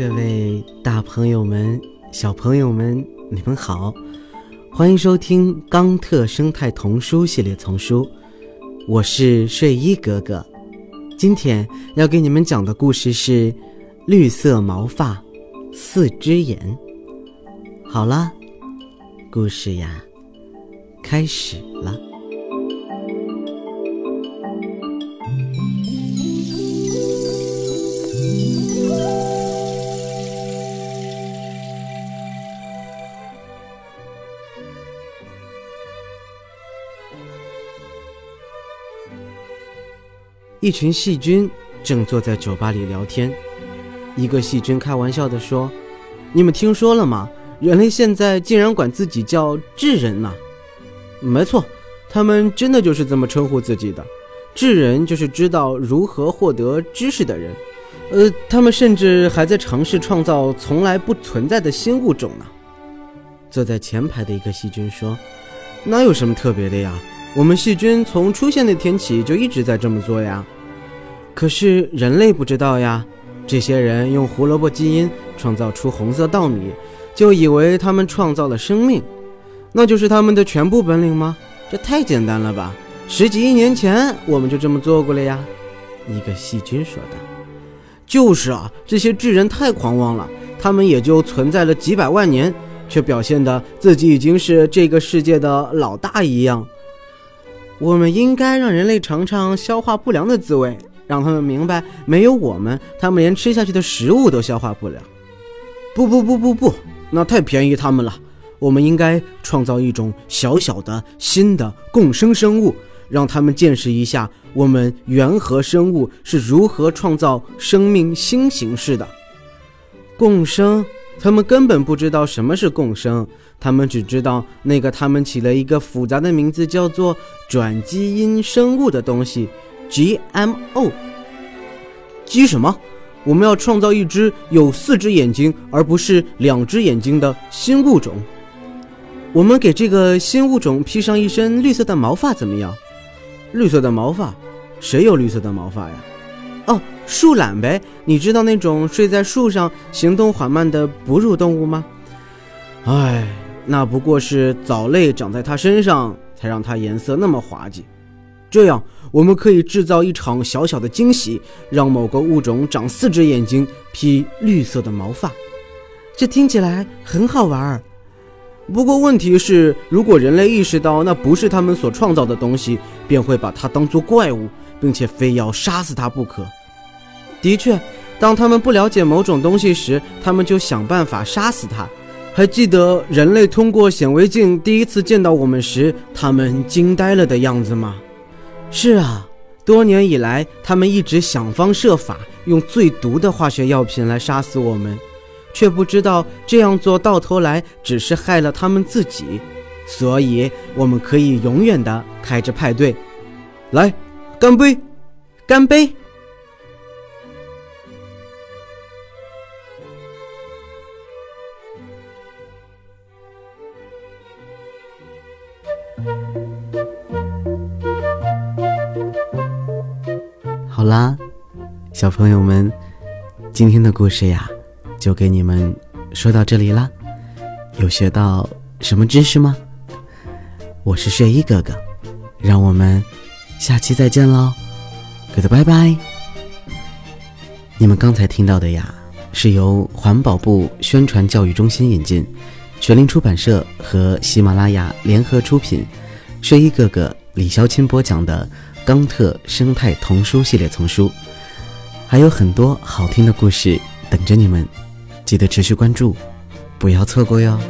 各位大朋友们、小朋友们，你们好，欢迎收听《冈特生态童书系列丛书》，我是睡衣哥哥。今天要给你们讲的故事是《绿色毛发，四只眼》。好了，故事呀，开始了。一群细菌正坐在酒吧里聊天。一个细菌开玩笑地说：“你们听说了吗？人类现在竟然管自己叫智人呢！”没错，他们真的就是这么称呼自己的。智人就是知道如何获得知识的人。呃，他们甚至还在尝试创造从来不存在的新物种呢。坐在前排的一个细菌说：“哪有什么特别的呀？”我们细菌从出现那天起就一直在这么做呀，可是人类不知道呀。这些人用胡萝卜基因创造出红色稻米，就以为他们创造了生命，那就是他们的全部本领吗？这太简单了吧！十几亿年前我们就这么做过了呀。一个细菌说的。就是啊，这些智人太狂妄了，他们也就存在了几百万年，却表现的自己已经是这个世界的老大一样。我们应该让人类尝尝消化不良的滋味，让他们明白，没有我们，他们连吃下去的食物都消化不了。不不不不不，那太便宜他们了。我们应该创造一种小小的新的共生生物，让他们见识一下我们原核生物是如何创造生命新形式的。共生。他们根本不知道什么是共生，他们只知道那个他们起了一个复杂的名字，叫做转基因生物的东西，GMO。G 什么？我们要创造一只有四只眼睛而不是两只眼睛的新物种。我们给这个新物种披上一身绿色的毛发，怎么样？绿色的毛发？谁有绿色的毛发呀？哦。树懒呗，你知道那种睡在树上、行动缓慢的哺乳动物吗？哎，那不过是藻类长在它身上，才让它颜色那么滑稽。这样，我们可以制造一场小小的惊喜，让某个物种长四只眼睛，披绿色的毛发。这听起来很好玩儿。不过问题是，如果人类意识到那不是他们所创造的东西，便会把它当作怪物，并且非要杀死它不可。的确，当他们不了解某种东西时，他们就想办法杀死它。还记得人类通过显微镜第一次见到我们时，他们惊呆了的样子吗？是啊，多年以来，他们一直想方设法用最毒的化学药品来杀死我们，却不知道这样做到头来只是害了他们自己。所以，我们可以永远的开着派对，来，干杯，干杯！好啦，小朋友们，今天的故事呀，就给你们说到这里啦。有学到什么知识吗？我是睡衣哥哥，让我们下期再见喽，good 拜拜。你们刚才听到的呀，是由环保部宣传教育中心引进，全林出版社和喜马拉雅联合出品，睡衣哥哥李潇钦播讲的。冈特生态童书系列丛书，还有很多好听的故事等着你们，记得持续关注，不要错过哟。